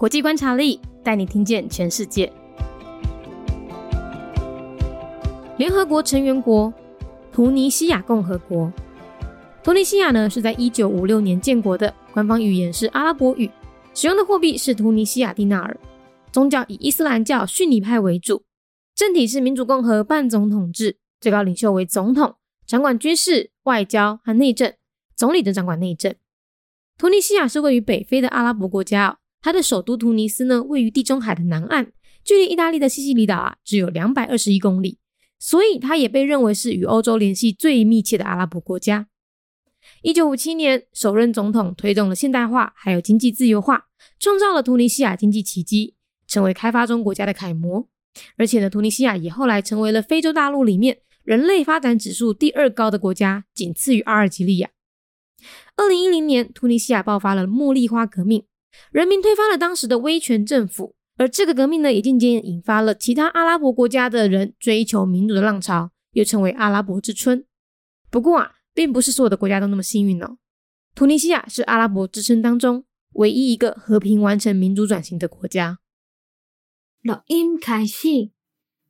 国际观察力带你听见全世界。联合国成员国图尼西亚共和国。图尼西亚呢是在一九五六年建国的，官方语言是阿拉伯语，使用的货币是图尼西亚蒂纳尔，宗教以伊斯兰教逊尼派为主，政体是民主共和半总统制，最高领袖为总统，掌管军事、外交和内政，总理则掌管内政。图尼西亚是位于北非的阿拉伯国家哦，它的首都图尼斯呢位于地中海的南岸，距离意大利的西西里岛啊只有两百二十一公里，所以它也被认为是与欧洲联系最密切的阿拉伯国家。一九五七年，首任总统推动了现代化，还有经济自由化，创造了图尼西亚经济奇迹，成为开发中国家的楷模。而且呢，图尼西亚也后来成为了非洲大陆里面人类发展指数第二高的国家，仅次于阿尔及利亚。二零一零年，图尼西亚爆发了茉莉花革命，人民推翻了当时的威权政府，而这个革命呢，也渐渐引发了其他阿拉伯国家的人追求民主的浪潮，又称为阿拉伯之春。不过啊。并不是所有的国家都那么幸运哦。突尼西亚是阿拉伯之春当中唯一一个和平完成民主转型的国家。录音开始。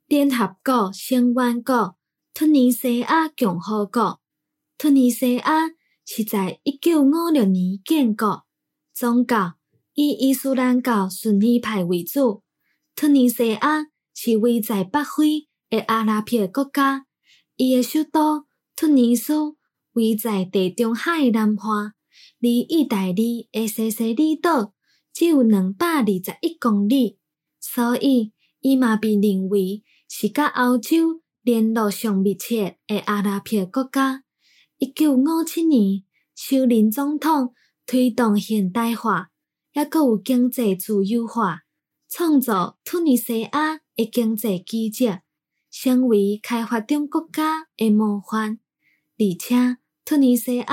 联合国成员国突尼西亚共和国。突尼西亚是在一九五六年建国，宗教以伊斯兰教逊尼派为主。突尼西亚是位在北非的阿拉伯国家，伊的首都突尼斯。位在地中海南岸，离意大利的西西里岛只有两百二十一公里，所以伊嘛被认为是甲欧洲联络上密切的阿拉伯国家。一九五七年，首任总统推动现代化，也阁有经济自由化，创造突尼西亚的经济奇迹，成为开发中国家的模范，而且。突尼西亚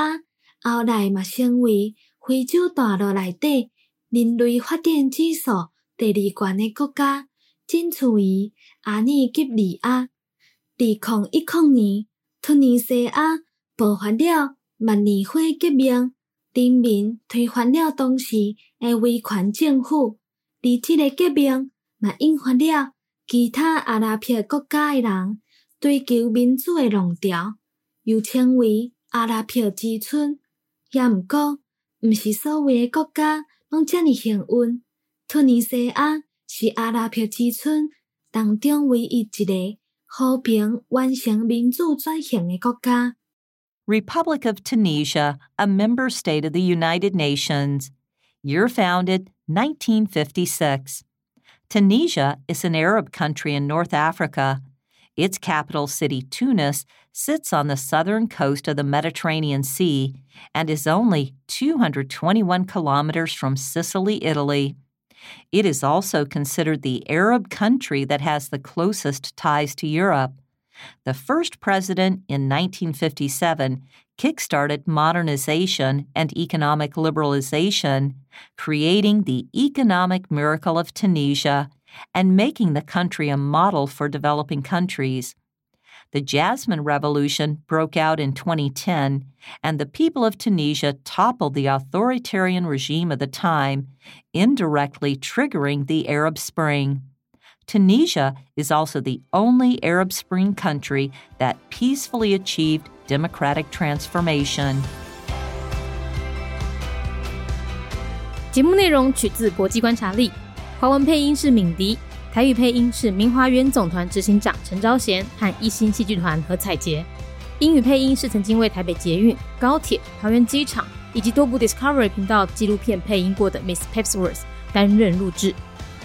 后来嘛成为非洲大陆内底人类发展指数第二悬的国家，仅次于阿尼及利亚。二零一零年，突尼西亚爆发了万年花革命，人民推翻了当时的威权政府，而这个革命嘛引发了其他阿拉伯国家的人追求民主的浪潮，又称为。阿拉伯之春，也毋过，毋是所有诶国家拢遮尔幸运。突尼西亚是阿拉伯之春当中唯一一个和平完成民主转型诶国家。Republic of Tunisia, a member state of the United Nations. Year founded 1956. Tunisia is an Arab country in North Africa. Its capital city, Tunis, sits on the southern coast of the Mediterranean Sea and is only 221 kilometers from Sicily, Italy. It is also considered the Arab country that has the closest ties to Europe. The first president in 1957 kickstarted modernization and economic liberalization, creating the economic miracle of Tunisia and making the country a model for developing countries. The Jasmine Revolution broke out in 2010, and the people of Tunisia toppled the authoritarian regime of the time, indirectly triggering the Arab Spring. Tunisia is also the only Arab Spring country that peacefully achieved democratic transformation. 节目内容取自国际观察力。华文配音是敏迪，台语配音是明华园总团执行长陈昭贤和一星戏剧团何彩杰，英语配音是曾经为台北捷运、高铁、桃园机场以及多部 Discovery 频道纪录片配音过的 Miss Pepsworth 担任录制。